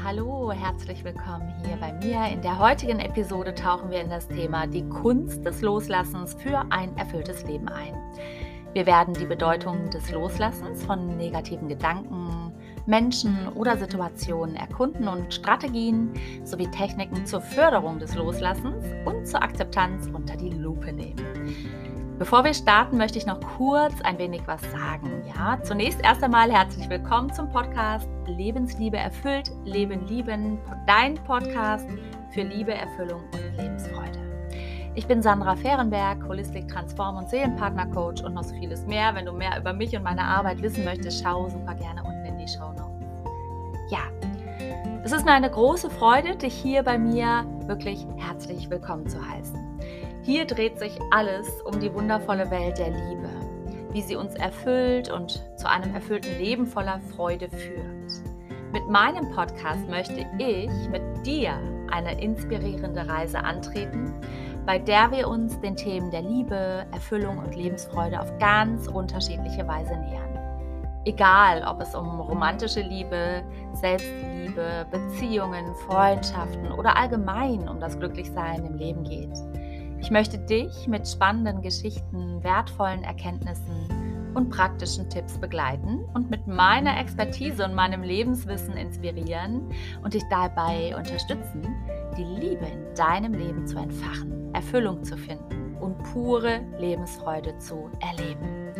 Hallo, herzlich willkommen hier bei mir. In der heutigen Episode tauchen wir in das Thema die Kunst des Loslassens für ein erfülltes Leben ein. Wir werden die Bedeutung des Loslassens von negativen Gedanken, Menschen oder Situationen erkunden und Strategien sowie Techniken zur Förderung des Loslassens und zur Akzeptanz unter die Lupe nehmen. Bevor wir starten, möchte ich noch kurz ein wenig was sagen. Ja, zunächst erst einmal herzlich willkommen zum Podcast Lebensliebe erfüllt, Leben lieben, dein Podcast für Liebe, Erfüllung und Lebensfreude. Ich bin Sandra Fehrenberg, Holistic Transform und Seelenpartner Coach und noch so vieles mehr. Wenn du mehr über mich und meine Arbeit wissen möchtest, schau super gerne unten in die Show Notes. Ja, es ist mir eine große Freude, dich hier bei mir wirklich herzlich willkommen zu heißen. Hier dreht sich alles um die wundervolle Welt der Liebe, wie sie uns erfüllt und zu einem erfüllten Leben voller Freude führt. Mit meinem Podcast möchte ich mit dir eine inspirierende Reise antreten, bei der wir uns den Themen der Liebe, Erfüllung und Lebensfreude auf ganz unterschiedliche Weise nähern. Egal, ob es um romantische Liebe, Selbstliebe, Beziehungen, Freundschaften oder allgemein um das Glücklichsein im Leben geht. Ich möchte dich mit spannenden Geschichten, wertvollen Erkenntnissen und praktischen Tipps begleiten und mit meiner Expertise und meinem Lebenswissen inspirieren und dich dabei unterstützen, die Liebe in deinem Leben zu entfachen, Erfüllung zu finden und pure Lebensfreude zu erleben.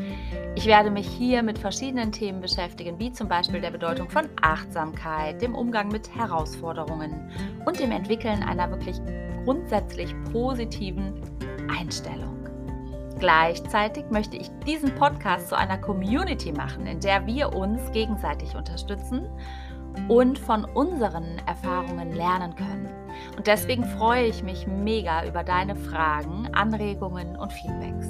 Ich werde mich hier mit verschiedenen Themen beschäftigen, wie zum Beispiel der Bedeutung von Achtsamkeit, dem Umgang mit Herausforderungen und dem Entwickeln einer wirklich grundsätzlich positiven Einstellung. Gleichzeitig möchte ich diesen Podcast zu einer Community machen, in der wir uns gegenseitig unterstützen und von unseren Erfahrungen lernen können. Und deswegen freue ich mich mega über deine Fragen, Anregungen und Feedbacks.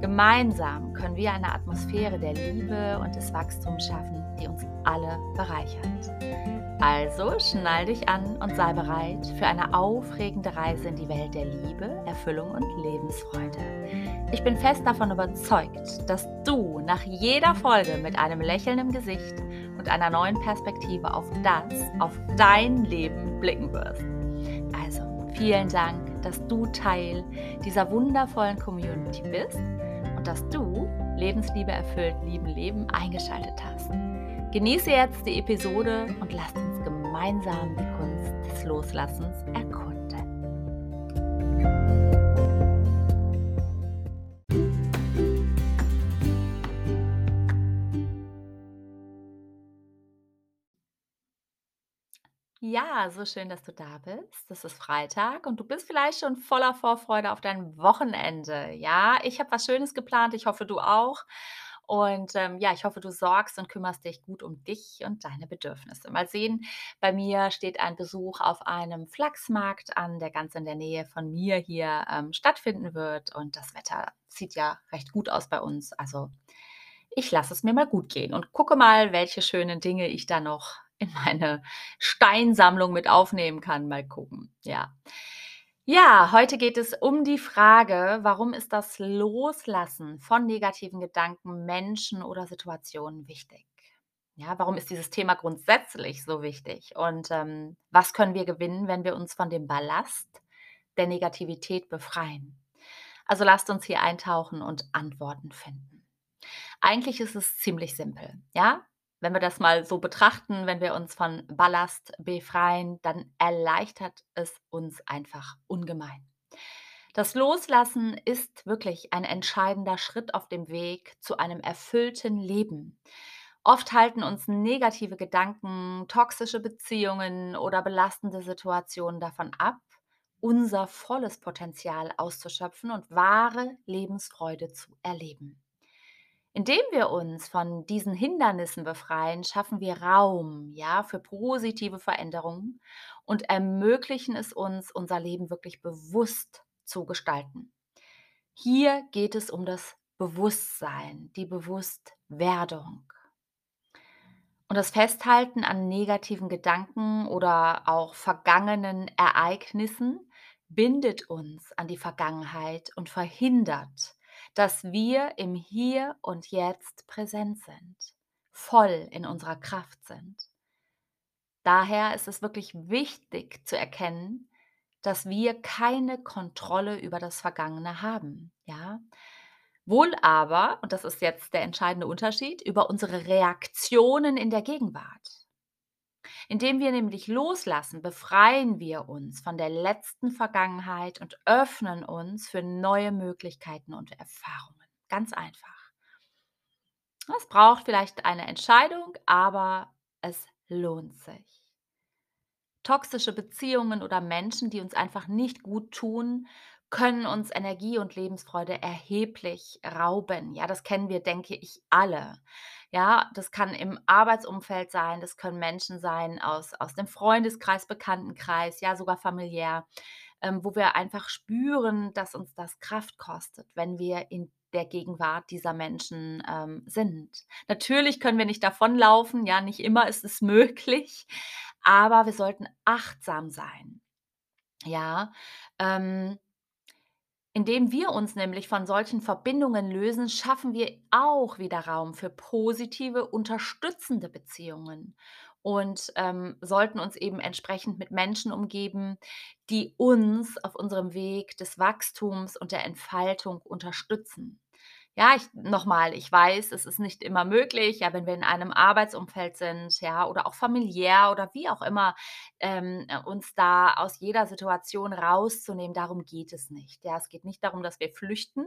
Gemeinsam können wir eine Atmosphäre der Liebe und des Wachstums schaffen, die uns alle bereichert. Also schnall dich an und sei bereit für eine aufregende Reise in die Welt der Liebe, Erfüllung und Lebensfreude. Ich bin fest davon überzeugt, dass du nach jeder Folge mit einem Lächeln im Gesicht und einer neuen Perspektive auf das, auf dein Leben blicken wirst. Also vielen Dank, dass du Teil dieser wundervollen Community bist und dass du Lebensliebe erfüllt, lieben Leben eingeschaltet hast. Genieße jetzt die Episode und lasst uns gemeinsam die Kunst des Loslassens erkunden. Ja, so schön, dass du da bist. Das ist Freitag und du bist vielleicht schon voller Vorfreude auf dein Wochenende. Ja, ich habe was Schönes geplant. Ich hoffe, du auch. Und ähm, ja, ich hoffe, du sorgst und kümmerst dich gut um dich und deine Bedürfnisse. Mal sehen, bei mir steht ein Besuch auf einem Flachsmarkt an, der ganz in der Nähe von mir hier ähm, stattfinden wird. Und das Wetter sieht ja recht gut aus bei uns. Also ich lasse es mir mal gut gehen und gucke mal, welche schönen Dinge ich da noch in meine Steinsammlung mit aufnehmen kann. Mal gucken. Ja. Ja, heute geht es um die Frage, warum ist das Loslassen von negativen Gedanken, Menschen oder Situationen wichtig? Ja, warum ist dieses Thema grundsätzlich so wichtig? Und ähm, was können wir gewinnen, wenn wir uns von dem Ballast der Negativität befreien? Also lasst uns hier eintauchen und Antworten finden. Eigentlich ist es ziemlich simpel. Ja, wenn wir das mal so betrachten, wenn wir uns von Ballast befreien, dann erleichtert es uns einfach ungemein. Das Loslassen ist wirklich ein entscheidender Schritt auf dem Weg zu einem erfüllten Leben. Oft halten uns negative Gedanken, toxische Beziehungen oder belastende Situationen davon ab, unser volles Potenzial auszuschöpfen und wahre Lebensfreude zu erleben. Indem wir uns von diesen Hindernissen befreien, schaffen wir Raum, ja, für positive Veränderungen und ermöglichen es uns, unser Leben wirklich bewusst zu gestalten. Hier geht es um das Bewusstsein, die Bewusstwerdung. Und das Festhalten an negativen Gedanken oder auch vergangenen Ereignissen bindet uns an die Vergangenheit und verhindert, dass wir im Hier und Jetzt präsent sind, voll in unserer Kraft sind. Daher ist es wirklich wichtig zu erkennen, dass wir keine Kontrolle über das Vergangene haben, ja? Wohl aber, und das ist jetzt der entscheidende Unterschied, über unsere Reaktionen in der Gegenwart. Indem wir nämlich loslassen, befreien wir uns von der letzten Vergangenheit und öffnen uns für neue Möglichkeiten und Erfahrungen. Ganz einfach. Es braucht vielleicht eine Entscheidung, aber es lohnt sich. Toxische Beziehungen oder Menschen, die uns einfach nicht gut tun, können uns Energie und Lebensfreude erheblich rauben. Ja, das kennen wir, denke ich, alle. Ja, das kann im Arbeitsumfeld sein, das können Menschen sein aus, aus dem Freundeskreis, Bekanntenkreis, ja, sogar familiär, ähm, wo wir einfach spüren, dass uns das Kraft kostet, wenn wir in der Gegenwart dieser Menschen ähm, sind. Natürlich können wir nicht davonlaufen, ja, nicht immer ist es möglich, aber wir sollten achtsam sein. Ja, ähm, indem wir uns nämlich von solchen Verbindungen lösen, schaffen wir auch wieder Raum für positive, unterstützende Beziehungen und ähm, sollten uns eben entsprechend mit Menschen umgeben, die uns auf unserem Weg des Wachstums und der Entfaltung unterstützen. Ja, ich nochmal, ich weiß, es ist nicht immer möglich, ja, wenn wir in einem Arbeitsumfeld sind, ja, oder auch familiär oder wie auch immer, ähm, äh, uns da aus jeder Situation rauszunehmen, darum geht es nicht. Ja, es geht nicht darum, dass wir flüchten,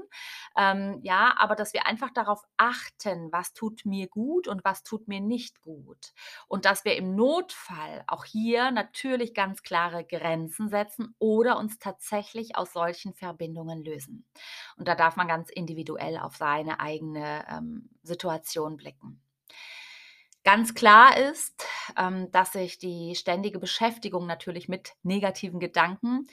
ähm, ja, aber dass wir einfach darauf achten, was tut mir gut und was tut mir nicht gut. Und dass wir im Notfall auch hier natürlich ganz klare Grenzen setzen oder uns tatsächlich aus solchen Verbindungen lösen. Und da darf man ganz individuell auf seine eigene ähm, Situation blicken. Ganz klar ist, ähm, dass sich die ständige Beschäftigung natürlich mit negativen Gedanken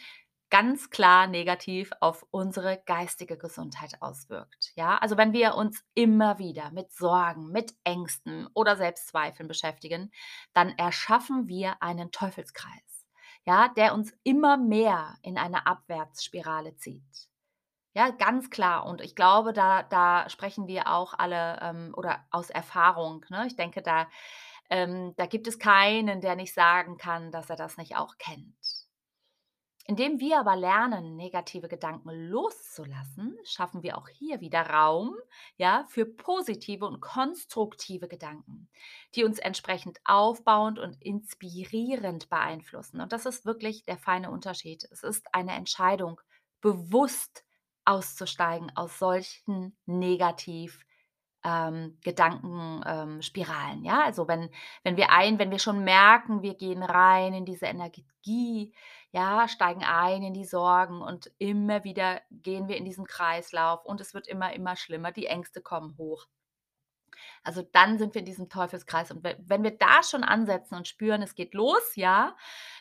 ganz klar negativ auf unsere geistige Gesundheit auswirkt. Ja, also wenn wir uns immer wieder mit Sorgen, mit Ängsten oder Selbstzweifeln beschäftigen, dann erschaffen wir einen Teufelskreis, ja, der uns immer mehr in eine Abwärtsspirale zieht. Ja, ganz klar. Und ich glaube, da da sprechen wir auch alle, ähm, oder aus Erfahrung, ne? Ich denke, da ähm, da gibt es keinen, der nicht sagen kann, dass er das nicht auch kennt. Indem wir aber lernen, negative Gedanken loszulassen, schaffen wir auch hier wieder Raum, ja, für positive und konstruktive Gedanken, die uns entsprechend aufbauend und inspirierend beeinflussen. Und das ist wirklich der feine Unterschied. Es ist eine Entscheidung, bewusst auszusteigen aus solchen negativ ähm, Gedankenspiralen. Ähm, ja, also wenn, wenn wir ein, wenn wir schon merken, wir gehen rein in diese Energie, ja, steigen ein in die Sorgen und immer wieder gehen wir in diesen Kreislauf und es wird immer, immer schlimmer, die Ängste kommen hoch. Also dann sind wir in diesem Teufelskreis. Und wenn wir da schon ansetzen und spüren, es geht los, ja,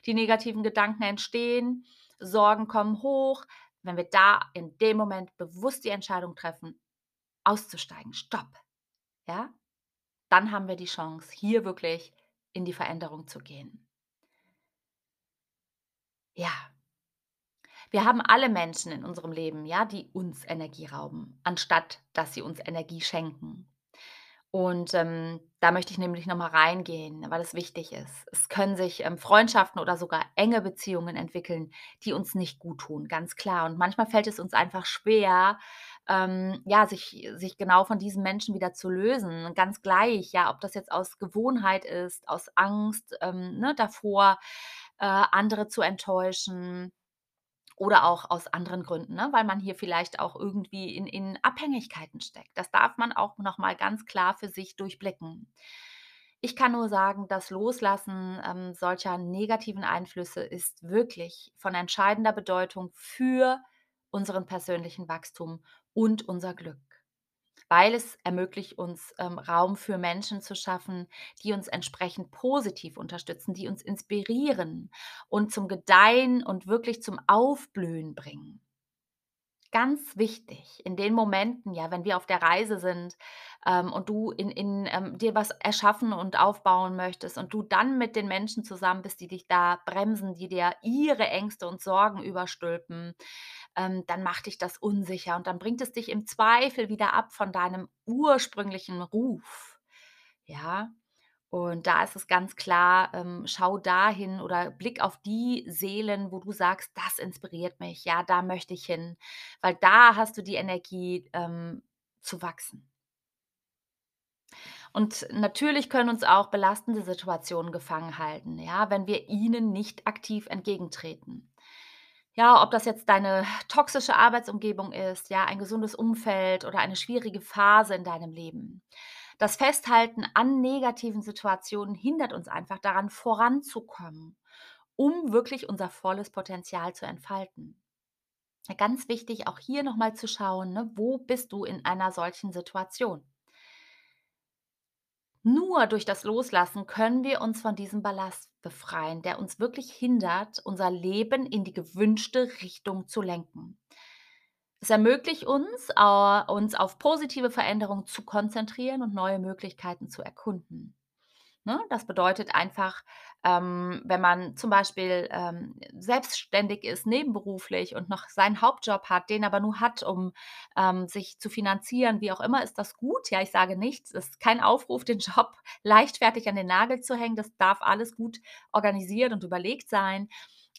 die negativen Gedanken entstehen, Sorgen kommen hoch, wenn wir da in dem Moment bewusst die Entscheidung treffen, auszusteigen, stopp, ja, dann haben wir die Chance, hier wirklich in die Veränderung zu gehen. Ja, wir haben alle Menschen in unserem Leben, ja, die uns Energie rauben, anstatt dass sie uns Energie schenken. Und, ähm, da möchte ich nämlich noch mal reingehen, weil es wichtig ist. Es können sich, ähm, Freundschaften oder sogar enge Beziehungen entwickeln, die uns nicht gut tun, ganz klar. Und manchmal fällt es uns einfach schwer, ähm, ja, sich sich genau von diesen Menschen wieder zu lösen. Ganz gleich, ja, ob das jetzt aus Gewohnheit ist, aus Angst, ähm, ne, davor, äh, andere zu enttäuschen oder auch aus anderen Gründen, ne? weil man hier vielleicht auch irgendwie in in Abhängigkeiten steckt. Das darf man auch noch mal ganz klar für sich durchblicken. Ich kann nur sagen, das Loslassen, ähm, solcher negativen Einflüsse ist wirklich von entscheidender Bedeutung für unseren persönlichen Wachstum und unser Glück weil es ermöglicht uns, ähm, Raum für Menschen zu schaffen, die uns entsprechend positiv unterstützen, die uns inspirieren und zum Gedeihen und wirklich zum Aufblühen bringen. Ganz wichtig in den Momenten, ja, wenn wir auf der Reise sind, ähm, und du in in, ähm, dir was erschaffen und aufbauen möchtest und du dann mit den Menschen zusammen bist, die dich da bremsen, die dir ihre Ängste und Sorgen überstülpen, ähm, dann macht dich das unsicher und dann bringt es dich im Zweifel wieder ab von deinem ursprünglichen Ruf. Ja? Und da ist es ganz klar, ähm, schau dahin oder blick auf die Seelen, wo du sagst: „Das inspiriert mich. Ja, da möchte ich hin.“ Weil da hast du die Energie, ähm, zu wachsen. Und natürlich können uns auch belastende Situationen gefangen halten, ja, wenn wir ihnen nicht aktiv entgegentreten. Ja, ob das jetzt deine toxische Arbeitsumgebung ist, ja, ein gesundes Umfeld oder eine schwierige Phase in deinem Leben. Das Festhalten an negativen Situationen hindert uns einfach daran, voranzukommen, um wirklich unser volles Potenzial zu entfalten. Ganz wichtig, auch hier nochmal zu schauen, ne, wo bist du in einer solchen Situation? Nur durch das Loslassen können wir uns von diesem Ballast befreien, der uns wirklich hindert, unser Leben in die gewünschte Richtung zu lenken. Es ermöglicht uns, uns auf positive Veränderungen zu konzentrieren und neue Möglichkeiten zu erkunden. Ne? Das bedeutet einfach, ähm, wenn man zum Beispiel ähm, selbstständig ist, nebenberuflich und noch seinen Hauptjob hat, den aber nur hat, um ähm, sich zu finanzieren, wie auch immer, ist das gut. Ja, ich sage nichts. Es ist kein Aufruf, den Job leichtfertig an den Nagel zu hängen. Das darf alles gut organisiert und überlegt sein.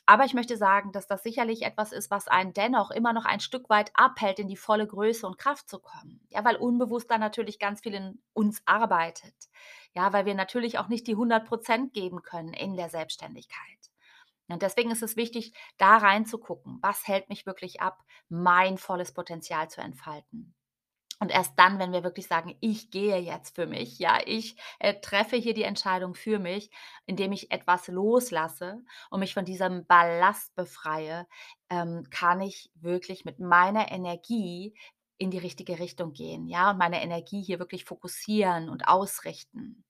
Aber ich möchte sagen, dass das sicherlich etwas ist, was einen dennoch immer noch ein Stück weit abhält, in die volle Größe und Kraft zu kommen. Ja, weil unbewusst da natürlich ganz viel in uns arbeitet. Ja, weil wir natürlich auch nicht die 100% geben können in der Selbstständigkeit. Und deswegen ist es wichtig, da reinzugucken, was hält mich wirklich ab, mein volles Potenzial zu entfalten. Und erst dann, wenn wir wirklich sagen: „Ich gehe jetzt für mich, ja, ich, äh, treffe hier die Entscheidung für mich, indem ich etwas loslasse und mich von diesem Ballast befreie“, ähm, kann ich wirklich mit meiner Energie in die richtige Richtung gehen, ja, und meine Energie hier wirklich fokussieren und ausrichten.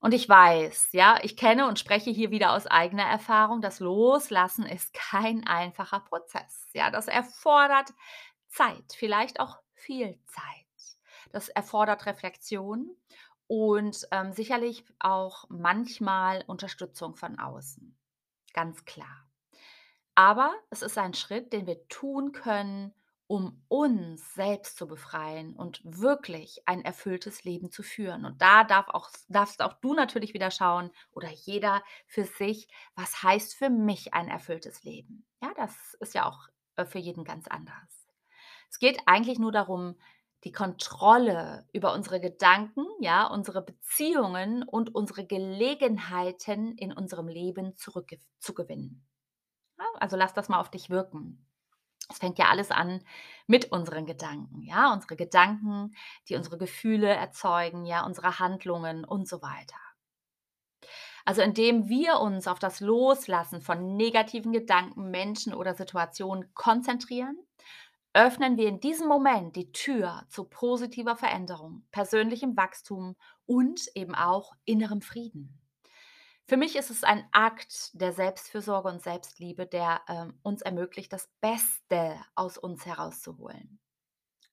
Und ich weiß, ja, ich kenne und spreche hier wieder aus eigener Erfahrung, das Loslassen ist kein einfacher Prozess. Ja, das erfordert Zeit, vielleicht auch viel Zeit. Das erfordert Reflexion und ähm, sicherlich auch manchmal Unterstützung von außen. Ganz klar. Aber es ist ein Schritt, den wir tun können, um uns selbst zu befreien und wirklich ein erfülltes Leben zu führen. Und da darf auch, darfst auch du natürlich wieder schauen oder jeder für sich, was heißt für mich ein erfülltes Leben? Ja, das ist ja auch äh, für jeden ganz anders. Es geht eigentlich nur darum, die Kontrolle über unsere Gedanken, ja, unsere Beziehungen und unsere Gelegenheiten in unserem Leben zurückzugewinnen. Ja, also lass das mal auf dich wirken. Es fängt ja alles an mit unseren Gedanken, ja, unsere Gedanken, die unsere Gefühle erzeugen, ja, unsere Handlungen und so weiter. Also indem wir uns auf das Loslassen von negativen Gedanken, Menschen oder Situationen konzentrieren, öffnen wir in diesem Moment die Tür zu positiver Veränderung, persönlichem Wachstum und eben auch innerem Frieden. Für mich ist es ein Akt der Selbstfürsorge und Selbstliebe, der, ähm, uns ermöglicht, das Beste aus uns herauszuholen.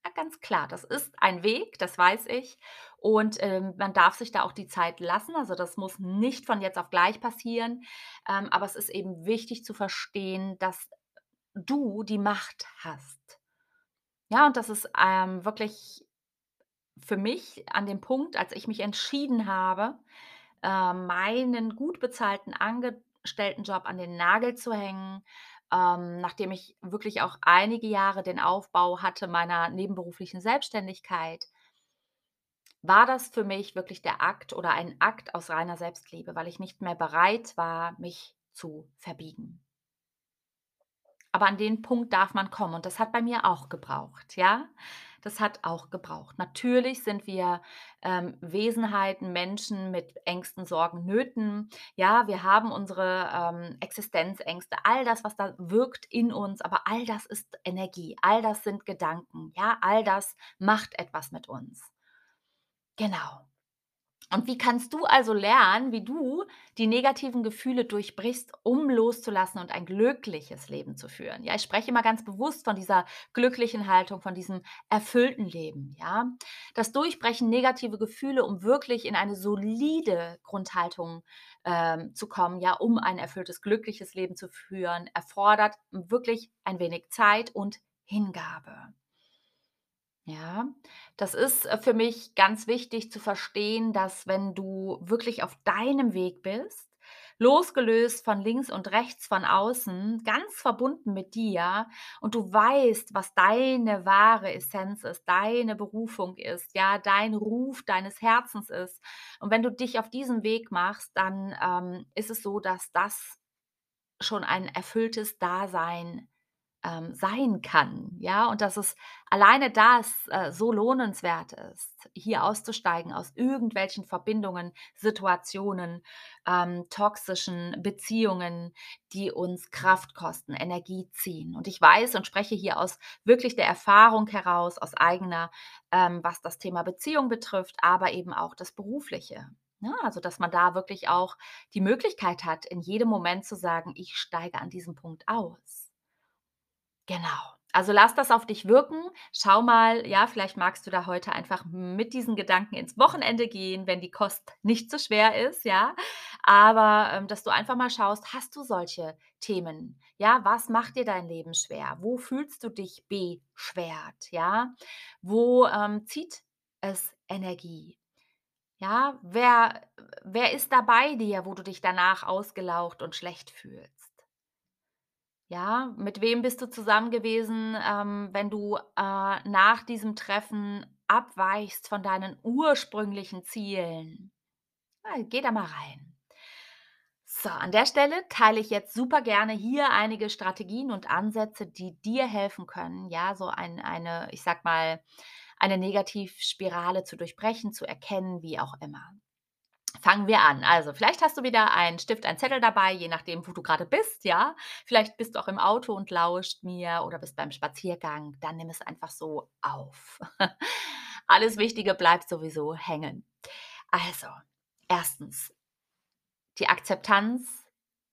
Ja, ganz klar, das ist ein Weg, das weiß ich. Und, ähm, man darf sich da auch die Zeit lassen. Also, das muss nicht von jetzt auf gleich passieren. Ähm, aber es ist eben wichtig zu verstehen, dass du die Macht hast. Ja, und das ist, ähm, wirklich für mich an dem Punkt, als ich mich entschieden habe, äh, meinen gut bezahlten Angestelltenjob an den Nagel zu hängen, ähm, nachdem ich wirklich auch einige Jahre den Aufbau hatte meiner nebenberuflichen Selbstständigkeit, war das für mich wirklich der Akt oder ein Akt aus reiner Selbstliebe, weil ich nicht mehr bereit war, mich zu verbiegen. Aber an den Punkt darf man kommen und das hat bei mir auch gebraucht, ja? Das hat auch gebraucht. Natürlich sind wir, ähm, Wesenheiten, Menschen mit Ängsten, Sorgen, Nöten. Ja, wir haben unsere, ähm, Existenzängste, all das, was da wirkt in uns, aber all das ist Energie, all das sind Gedanken, ja? All das macht etwas mit uns. Genau. Und wie kannst du also lernen, wie du die negativen Gefühle durchbrichst, um loszulassen und ein glückliches Leben zu führen? Ja, ich spreche immer ganz bewusst von dieser glücklichen Haltung, von diesem erfüllten Leben, ja? Das Durchbrechen negative Gefühle, um wirklich in eine solide Grundhaltung, ähm, zu kommen, ja, um ein erfülltes, glückliches Leben zu führen, erfordert wirklich ein wenig Zeit und Hingabe. Ja, das ist, äh, für mich ganz wichtig zu verstehen, dass wenn du wirklich auf deinem Weg bist, losgelöst von links und rechts, von außen, ganz verbunden mit dir und du weißt, was deine wahre Essenz ist, deine Berufung ist, ja, dein Ruf deines Herzens ist. Und wenn du dich auf diesen Weg machst, dann, ähm, ist es so, dass das schon ein erfülltes Dasein ähm, sein kann, ja, und dass es alleine das äh, so lohnenswert ist, hier auszusteigen aus irgendwelchen Verbindungen, Situationen, ähm, toxischen Beziehungen, die uns Kraft kosten, Energie ziehen. Und ich weiß und spreche hier aus wirklich der Erfahrung heraus, aus eigener, ähm, was das Thema Beziehung betrifft, aber eben auch das Berufliche. Ja, also, dass man da wirklich auch die Möglichkeit hat, in jedem Moment zu sagen, ich steige an diesem Punkt aus. Genau. Also lass das auf dich wirken. Schau mal, ja, vielleicht magst du da heute einfach mit diesen Gedanken ins Wochenende gehen, wenn die Kost nicht so schwer ist, ja. Aber ähm, dass du einfach mal schaust, hast du solche Themen? Ja, was macht dir dein Leben schwer? Wo fühlst du dich beschwert? Ja, wo ähm, zieht es Energie? Ja, wer, wer ist da bei dir, wo du dich danach ausgelaucht und schlecht fühlst? Ja, mit wem bist du zusammen gewesen, ähm, wenn du, äh, nach diesem Treffen abweichst von deinen ursprünglichen Zielen? Ja, geh da mal rein. So, an der Stelle teile ich jetzt super gerne hier einige Strategien und Ansätze, die dir helfen können, ja, so ein eine, ich sag mal, eine Negativspirale zu durchbrechen, zu erkennen, wie auch immer. Fangen wir an. Also, vielleicht hast du wieder einen Stift, einen Zettel dabei, je nachdem, wo du gerade bist, ja? Vielleicht bist du auch im Auto und lauscht mir oder bist beim Spaziergang, dann nimm es einfach so auf. Alles Wichtige bleibt sowieso hängen. Also, erstens die Akzeptanz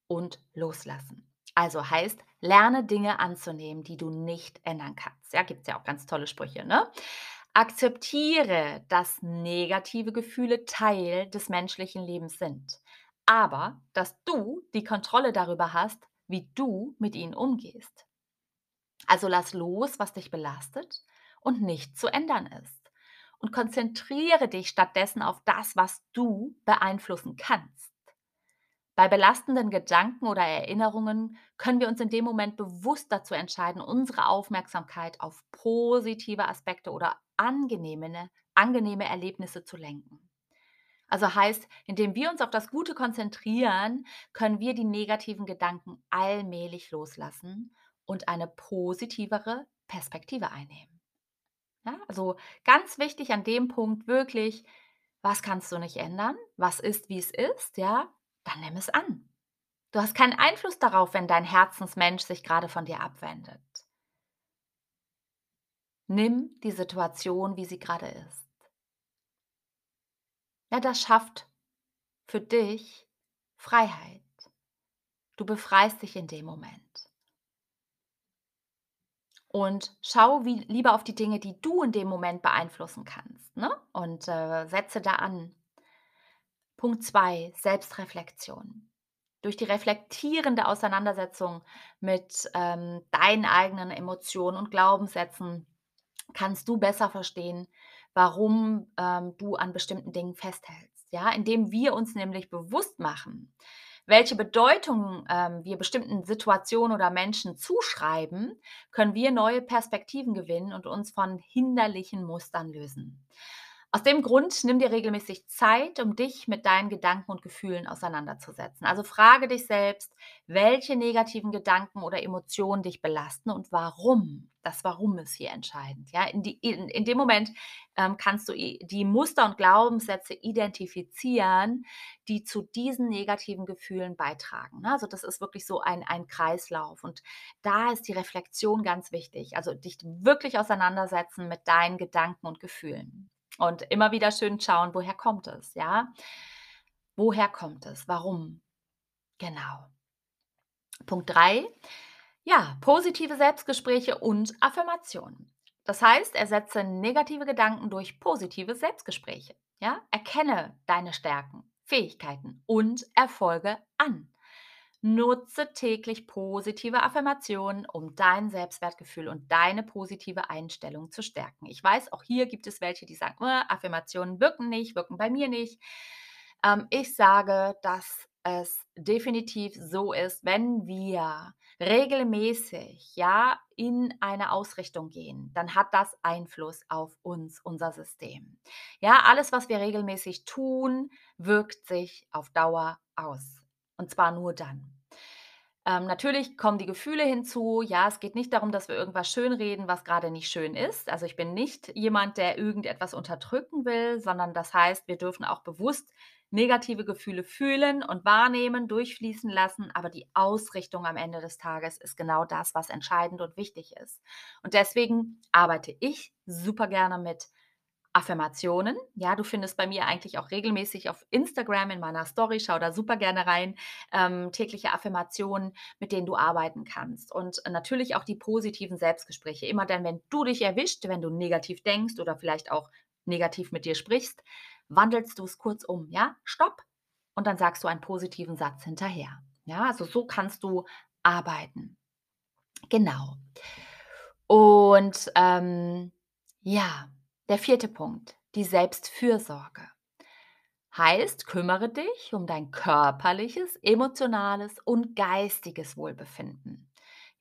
und Loslassen. Also heißt, lerne Dinge anzunehmen, die du nicht ändern kannst. Ja, gibt es ja auch ganz tolle Sprüche, ne? Akzeptiere, dass negative Gefühle Teil des menschlichen Lebens sind, aber dass du die Kontrolle darüber hast, wie du mit ihnen umgehst. Also lass los, was dich belastet und nicht zu ändern ist. Und konzentriere dich stattdessen auf das, was du beeinflussen kannst. Bei belastenden Gedanken oder Erinnerungen können wir uns in dem Moment bewusst dazu entscheiden, unsere Aufmerksamkeit auf positive Aspekte oder angenehme, angenehme Erlebnisse zu lenken. Also heißt, indem wir uns auf das Gute konzentrieren, können wir die negativen Gedanken allmählich loslassen und eine positivere Perspektive einnehmen. Ja, also ganz wichtig an dem Punkt wirklich, was kannst du nicht ändern? Was ist, wie es ist? Ja, dann nimm es an. Du hast keinen Einfluss darauf, wenn dein Herzensmensch sich gerade von dir abwendet. Nimm die Situation, wie sie gerade ist. Ja, das schafft für dich Freiheit. Du befreist dich in dem Moment. Und schau wie, lieber auf die Dinge, die du in dem Moment beeinflussen kannst. Ne? Und äh, setze da an. Punkt 2, Selbstreflexion. Durch die reflektierende Auseinandersetzung mit ähm, deinen eigenen Emotionen und Glaubenssätzen kannst du besser verstehen, warum ähm, du an bestimmten Dingen festhältst. Ja, indem wir uns nämlich bewusst machen, welche Bedeutung ähm, wir bestimmten Situationen oder Menschen zuschreiben, können wir neue Perspektiven gewinnen und uns von hinderlichen Mustern lösen. Aus dem Grund nimm dir regelmäßig Zeit, um dich mit deinen Gedanken und Gefühlen auseinanderzusetzen. Also frage dich selbst, welche negativen Gedanken oder Emotionen dich belasten und warum. Das Warum ist hier entscheidend. Ja, in, die, in, in dem Moment ähm, kannst du die Muster und Glaubenssätze identifizieren, die zu diesen negativen Gefühlen beitragen. Ne? Also das ist wirklich so ein, ein Kreislauf. Und da ist die Reflexion ganz wichtig. Also dich wirklich auseinandersetzen mit deinen Gedanken und Gefühlen. Und immer wieder schön schauen, woher kommt es, ja? Woher kommt es? Warum? Genau. Punkt 3. Ja, positive Selbstgespräche und Affirmationen. Das heißt, ersetze negative Gedanken durch positive Selbstgespräche. Ja? Erkenne deine Stärken, Fähigkeiten und Erfolge an. Nutze täglich positive Affirmationen, um dein Selbstwertgefühl und deine positive Einstellung zu stärken. Ich weiß, auch hier gibt es welche, die sagen, äh, Affirmationen wirken nicht, wirken bei mir nicht. Ähm, ich sage, dass es definitiv so ist, wenn wir regelmäßig ja in eine Ausrichtung gehen, dann hat das Einfluss auf uns, unser System. Ja, alles, was wir regelmäßig tun, wirkt sich auf Dauer aus. Und zwar nur dann. Ähm, natürlich kommen die Gefühle hinzu. Ja, es geht nicht darum, dass wir irgendwas schönreden, was gerade nicht schön ist. Also ich bin nicht jemand, der irgendetwas unterdrücken will, sondern das heißt, wir dürfen auch bewusst negative Gefühle fühlen und wahrnehmen, durchfließen lassen. Aber die Ausrichtung am Ende des Tages ist genau das, was entscheidend und wichtig ist. Und deswegen arbeite ich super gerne mit Affirmationen. Ja, du findest bei mir eigentlich auch regelmäßig auf Instagram in meiner Story, schau da super gerne rein, ähm, tägliche Affirmationen, mit denen du arbeiten kannst. Und natürlich auch die positiven Selbstgespräche. Immer dann, wenn du dich erwischt, wenn du negativ denkst oder vielleicht auch negativ mit dir sprichst, wandelst du es kurz um. Ja, stopp. Und dann sagst du einen positiven Satz hinterher. Ja, also so kannst du arbeiten. Genau. Und ähm, ja, der vierte Punkt, die Selbstfürsorge. Heißt, kümmere dich um dein körperliches, emotionales und geistiges Wohlbefinden.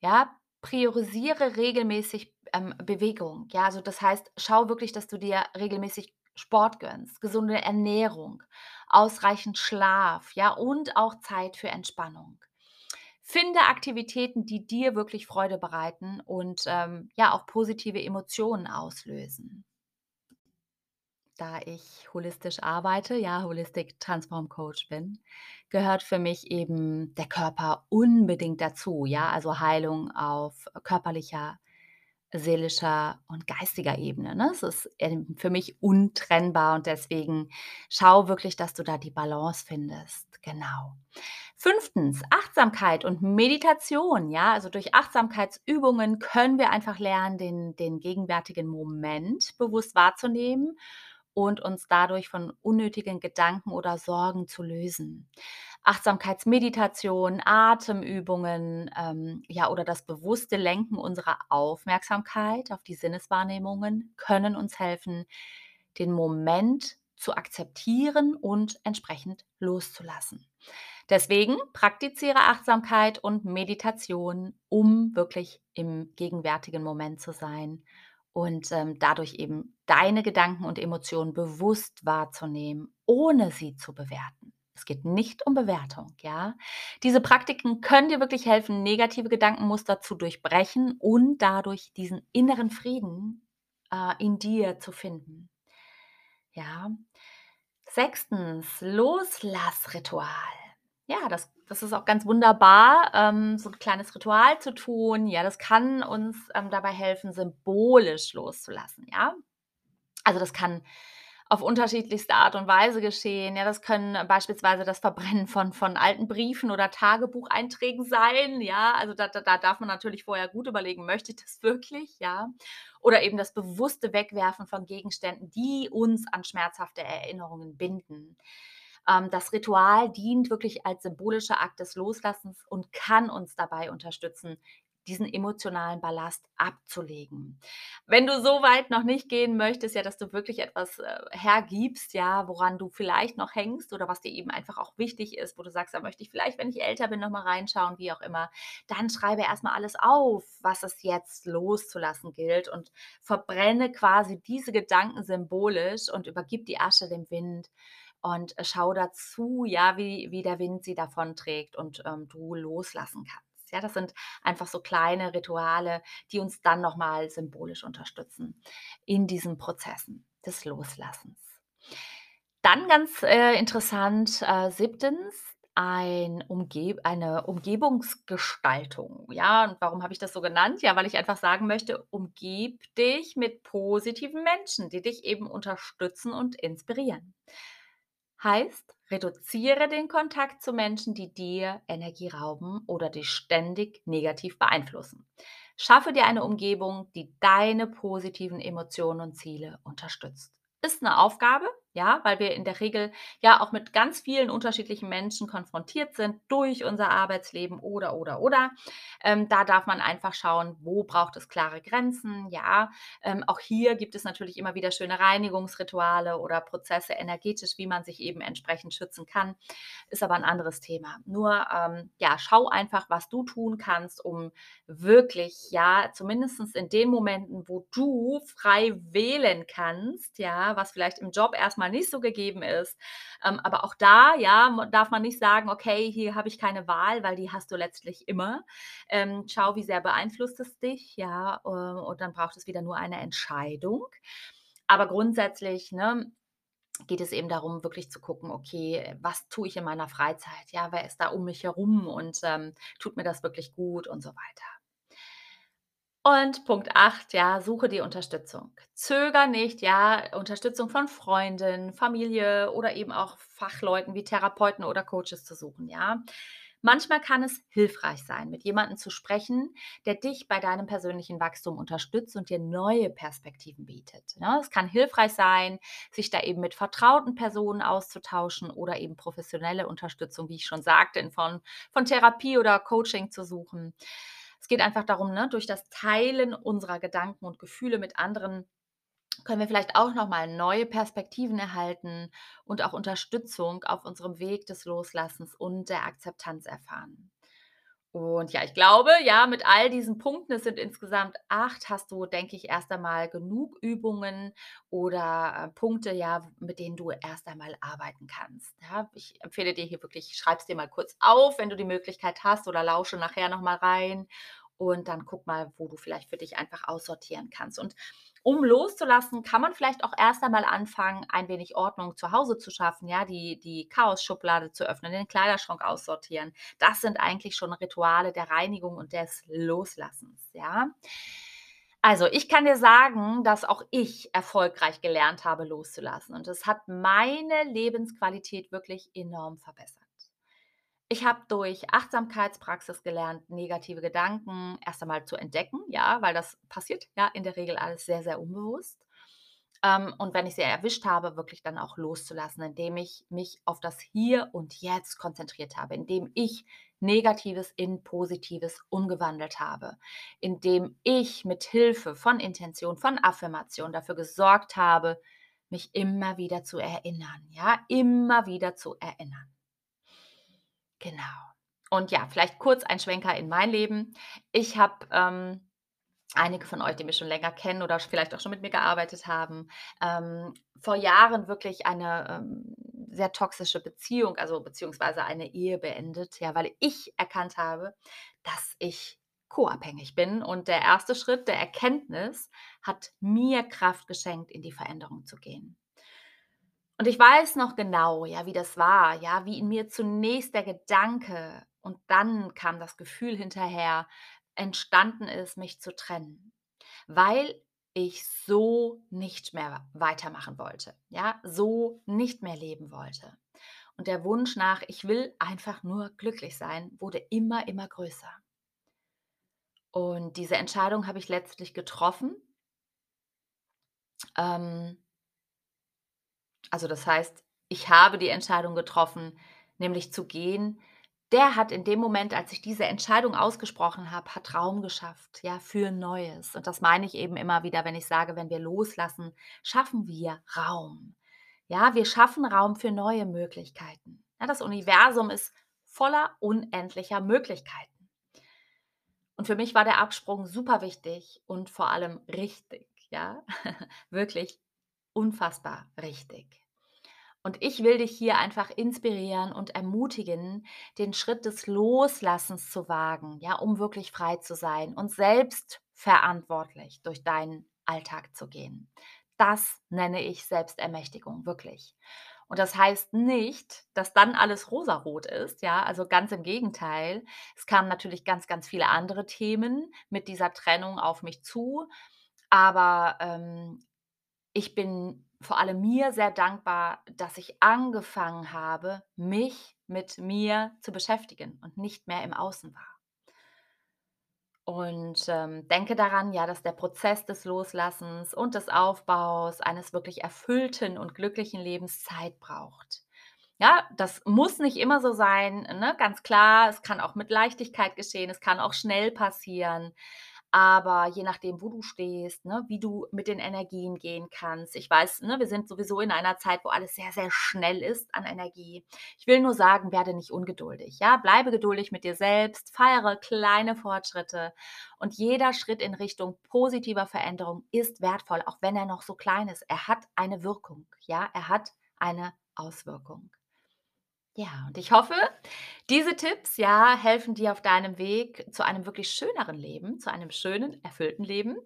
Ja, priorisiere regelmäßig ähm, Bewegung. Ja, also das heißt, schau wirklich, dass du dir regelmäßig Sport gönnst, gesunde Ernährung, ausreichend Schlaf, ja, und auch Zeit für Entspannung. Finde Aktivitäten, die dir wirklich Freude bereiten und ähm, ja auch positive Emotionen auslösen da ich holistisch arbeite, ja, Holistic Transform Coach bin, gehört für mich eben der Körper unbedingt dazu, ja, also Heilung auf körperlicher, seelischer und geistiger Ebene. Ne? Es ist für mich untrennbar und deswegen schau wirklich, dass du da die Balance findest. Genau. Fünftens, Achtsamkeit und Meditation. Ja, also durch Achtsamkeitsübungen können wir einfach lernen, den, den gegenwärtigen Moment bewusst wahrzunehmen und uns dadurch von unnötigen Gedanken oder Sorgen zu lösen. Achtsamkeitsmeditation, Atemübungen, ähm, ja, oder das bewusste Lenken unserer Aufmerksamkeit auf die Sinneswahrnehmungen können uns helfen, den Moment zu akzeptieren und entsprechend loszulassen. Deswegen praktiziere Achtsamkeit und Meditation, um wirklich im gegenwärtigen Moment zu sein und ähm, dadurch eben deine Gedanken und Emotionen bewusst wahrzunehmen, ohne sie zu bewerten. Es geht nicht um Bewertung, ja. Diese Praktiken können dir wirklich helfen, negative Gedankenmuster zu durchbrechen und dadurch diesen inneren Frieden äh, in dir zu finden. Ja. Sechstens, Loslassritual. Ja, das das ist auch ganz wunderbar, ähm, so ein kleines Ritual zu tun. Ja, das kann uns, ähm, dabei helfen, symbolisch loszulassen, ja? Also, das kann auf unterschiedlichste Art und Weise geschehen. Ja, das können beispielsweise das Verbrennen von von alten Briefen oder Tagebucheinträgen sein, ja? Also, da da da darf man natürlich vorher gut überlegen: „Möchte ich das wirklich?“, ja? Oder eben das bewusste Wegwerfen von Gegenständen, die uns an schmerzhafte Erinnerungen binden. Ähm, das Ritual dient wirklich als symbolischer Akt des Loslassens und kann uns dabei unterstützen, diesen emotionalen Ballast abzulegen. Wenn du so weit noch nicht gehen möchtest, ja, dass du wirklich etwas äh, hergibst, ja, woran du vielleicht noch hängst oder was dir eben einfach auch wichtig ist, wo du sagst, da möchte ich vielleicht, wenn ich älter bin, noch mal reinschauen, wie auch immer, dann schreibe erstmal alles auf, was es jetzt loszulassen gilt und verbrenne quasi diese Gedanken symbolisch und übergib die Asche dem Wind und äh, schau dazu, ja, wie, wie der Wind sie davonträgt und ähm, du loslassen kannst. Ja, das sind einfach so kleine Rituale, die uns dann nochmal symbolisch unterstützen in diesen Prozessen des Loslassens. Dann ganz äh, interessant, äh, siebtens, ein Umgeb eine Umgebungsgestaltung. Ja, und warum habe ich das so genannt? Ja, weil ich einfach sagen möchte, umgib dich mit positiven Menschen, die dich eben unterstützen und inspirieren. Heißt, reduziere den Kontakt zu Menschen, die dir Energie rauben oder dich ständig negativ beeinflussen. Schaffe dir eine Umgebung, die deine positiven Emotionen und Ziele unterstützt. Ist eine Aufgabe, Ja, weil wir in der Regel ja auch mit ganz vielen unterschiedlichen Menschen konfrontiert sind durch unser Arbeitsleben oder, oder, oder. Ähm, da darf man einfach schauen, wo braucht es klare Grenzen. Ja, ähm, auch hier gibt es natürlich immer wieder schöne Reinigungsrituale oder Prozesse energetisch, wie man sich eben entsprechend schützen kann. Ist aber ein anderes Thema. Nur, ähm, ja, schau einfach, was du tun kannst, um wirklich, ja, zumindest in den Momenten, wo du frei wählen kannst, ja, was vielleicht im Job erstmal erstmal nicht so gegeben ist. Ähm, aber auch da, ja, darf man nicht sagen, okay, hier habe ich keine Wahl, weil die hast du letztlich immer. Ähm, schau, wie sehr beeinflusst es dich, ja, äh, und dann braucht es wieder nur eine Entscheidung. Aber grundsätzlich, ne, geht es eben darum, wirklich zu gucken, okay, was tue ich in meiner Freizeit? Ja, wer ist da um mich herum und ähm, tut mir das wirklich gut und so weiter. Und Punkt 8, ja, suche dir Unterstützung. Zöger nicht, ja, Unterstützung von Freunden, Familie oder eben auch Fachleuten wie Therapeuten oder Coaches zu suchen, ja. Manchmal kann es hilfreich sein, mit jemandem zu sprechen, der dich bei deinem persönlichen Wachstum unterstützt und dir neue Perspektiven bietet. Ja, ne? es kann hilfreich sein, sich da eben mit vertrauten Personen auszutauschen oder eben professionelle Unterstützung, wie ich schon sagte, in Form von Therapie oder Coaching zu suchen. Es geht einfach darum, ne, durch das Teilen unserer Gedanken und Gefühle mit anderen können wir vielleicht auch noch mal neue Perspektiven erhalten und auch Unterstützung auf unserem Weg des Loslassens und der Akzeptanz erfahren. Und ja, ich glaube, ja, mit all diesen Punkten, es sind insgesamt acht, hast du, denke ich, erst einmal genug Übungen oder äh, Punkte, ja, mit denen du erst einmal arbeiten kannst. Ja, ich empfehle dir hier wirklich, schreib es dir mal kurz auf, wenn du die Möglichkeit hast oder lausche nachher nochmal rein und dann guck mal, wo du vielleicht für dich einfach aussortieren kannst. Und um loszulassen, kann man vielleicht auch erst einmal anfangen, ein wenig Ordnung zu Hause zu schaffen, ja, die, die Chaos-Schublade zu öffnen, den Kleiderschrank aussortieren. Das sind eigentlich schon Rituale der Reinigung und des Loslassens, ja. Also, ich kann dir sagen, dass auch ich erfolgreich gelernt habe, loszulassen. Und es hat meine Lebensqualität wirklich enorm verbessert. Ich habe durch Achtsamkeitspraxis gelernt, negative Gedanken erst einmal zu entdecken, ja, weil das passiert ja in der Regel alles sehr, sehr unbewusst. Ähm, und wenn ich sie erwischt habe, wirklich dann auch loszulassen, indem ich mich auf das Hier und Jetzt konzentriert habe, indem ich Negatives in Positives umgewandelt habe, indem ich mit Hilfe von Intention, von Affirmation dafür gesorgt habe, mich immer wieder zu erinnern, ja, immer wieder zu erinnern. Genau. Und ja, vielleicht kurz ein Schwenker in mein Leben. Ich habe ähm, einige von euch, die mich schon länger kennen oder vielleicht auch schon mit mir gearbeitet haben, ähm, vor Jahren wirklich eine ähm, sehr toxische Beziehung, also beziehungsweise eine Ehe beendet, ja, weil ich erkannt habe, dass ich co-abhängig bin. Und der erste Schritt der Erkenntnis hat mir Kraft geschenkt, in die Veränderung zu gehen. Und ich weiß noch genau, ja, wie das war, ja, wie in mir zunächst der Gedanke und dann kam das Gefühl hinterher, entstanden ist, mich zu trennen, weil ich so nicht mehr weitermachen wollte, ja, so nicht mehr leben wollte. Und der Wunsch nach, ich will einfach nur glücklich sein, wurde immer, immer größer. Und diese Entscheidung habe ich letztlich getroffen. Ähm, also das heißt, ich habe die Entscheidung getroffen, nämlich zu gehen. Der hat in dem Moment, als ich diese Entscheidung ausgesprochen habe, hat Raum geschafft, ja, für Neues. Und das meine ich eben immer wieder, wenn ich sage, wenn wir loslassen, schaffen wir Raum. Ja, wir schaffen Raum für neue Möglichkeiten. Ja, das Universum ist voller unendlicher Möglichkeiten. Und für mich war der Absprung super wichtig und vor allem richtig, ja, wirklich unfassbar richtig. Und ich will dich hier einfach inspirieren und ermutigen, den Schritt des Loslassens zu wagen, ja, um wirklich frei zu sein und selbst verantwortlich durch deinen Alltag zu gehen. Das nenne ich Selbstermächtigung, wirklich. Und das heißt nicht, dass dann alles rosarot ist, ja, also ganz im Gegenteil. Es kamen natürlich ganz, ganz viele andere Themen mit dieser Trennung auf mich zu, aber ähm, ich bin vor allem mir sehr dankbar, dass ich angefangen habe, mich mit mir zu beschäftigen und nicht mehr im Außen war. Und ähm, denke daran, ja, dass der Prozess des Loslassens und des Aufbaus eines wirklich erfüllten und glücklichen Lebens Zeit braucht. Ja, das muss nicht immer so sein, ne? Ganz klar, es kann auch mit Leichtigkeit geschehen, es kann auch schnell passieren. Aber je nachdem, wo du stehst, ne, wie du mit den Energien gehen kannst. Ich weiß, ne, wir sind sowieso in einer Zeit, wo alles sehr, sehr schnell ist an Energie. Ich will nur sagen, werde nicht ungeduldig. Ja, bleibe geduldig mit dir selbst, feiere kleine Fortschritte und jeder Schritt in Richtung positiver Veränderung ist wertvoll, auch wenn er noch so klein ist. Er hat eine Wirkung. Ja, er hat eine Auswirkung. Ja, und ich hoffe, diese Tipps, ja, helfen dir auf deinem Weg zu einem wirklich schöneren Leben, zu einem schönen, erfüllten Leben.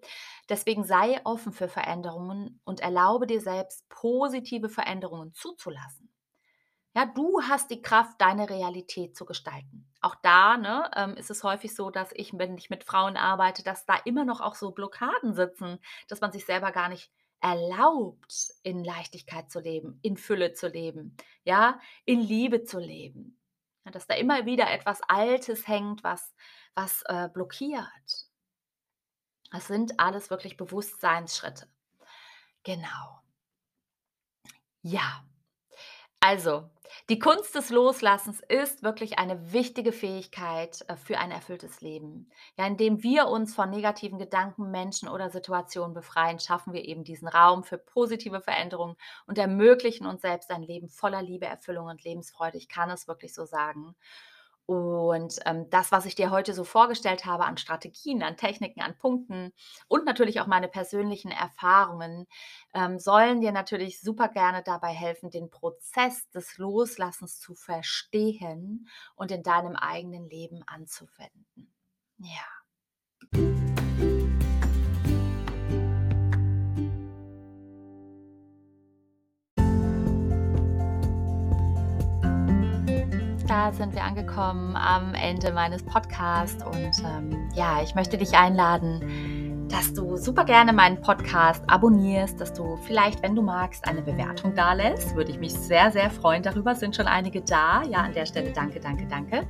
Deswegen sei offen für Veränderungen und erlaube dir selbst, positive Veränderungen zuzulassen. Ja, du hast die Kraft, deine Realität zu gestalten. Auch da ne, ähm, ist es häufig so, dass ich, wenn ich mit Frauen arbeite, dass da immer noch auch so Blockaden sitzen, dass man sich selber gar nicht erlaubt, in Leichtigkeit zu leben, in Fülle zu leben, ja, in Liebe zu leben. Ja, dass da immer wieder etwas Altes hängt, was, was äh, blockiert. Das sind alles wirklich Bewusstseinsschritte. Genau. Ja, also, die Kunst des Loslassens ist wirklich eine wichtige Fähigkeit äh, für ein erfülltes Leben. Ja, indem wir uns von negativen Gedanken, Menschen oder Situationen befreien, schaffen wir eben diesen Raum für positive Veränderungen und ermöglichen uns selbst ein Leben voller Liebe, Erfüllung und Lebensfreude. Ich kann es wirklich so sagen. Und ähm, das, was ich dir heute so vorgestellt habe an Strategien, an Techniken, an Punkten und natürlich auch meine persönlichen Erfahrungen, ähm, sollen dir natürlich super gerne dabei helfen, den Prozess des Loslassens zu verstehen und in deinem eigenen Leben anzuwenden. Ja. Sind wir angekommen am Ende meines Podcasts und ähm, ja, ich möchte dich einladen, dass du super gerne meinen Podcast abonnierst, dass du vielleicht, wenn du magst, eine Bewertung da lässt. Würde ich mich sehr, sehr freuen. Darüber sind schon einige da. Ja, an der Stelle danke, danke, danke.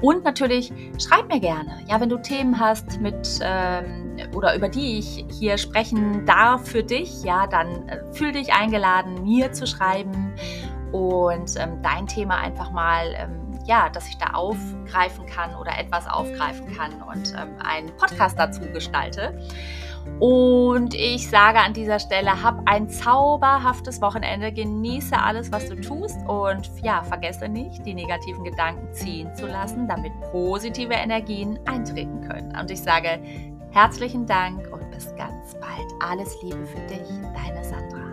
Und natürlich schreib mir gerne, ja, wenn du Themen hast mit ähm, oder über die ich hier sprechen darf für dich, ja, dann äh, fühl dich eingeladen, mir zu schreiben und ähm, dein Thema einfach mal ähm, ja, dass ich da aufgreifen kann oder etwas aufgreifen kann und ähm, einen Podcast dazu gestalte. Und ich sage an dieser Stelle, hab ein zauberhaftes Wochenende, genieße alles, was du tust und ja, vergesse nicht, die negativen Gedanken ziehen zu lassen, damit positive Energien eintreten können. Und ich sage herzlichen Dank und bis ganz bald. Alles Liebe für dich, deine Sandra.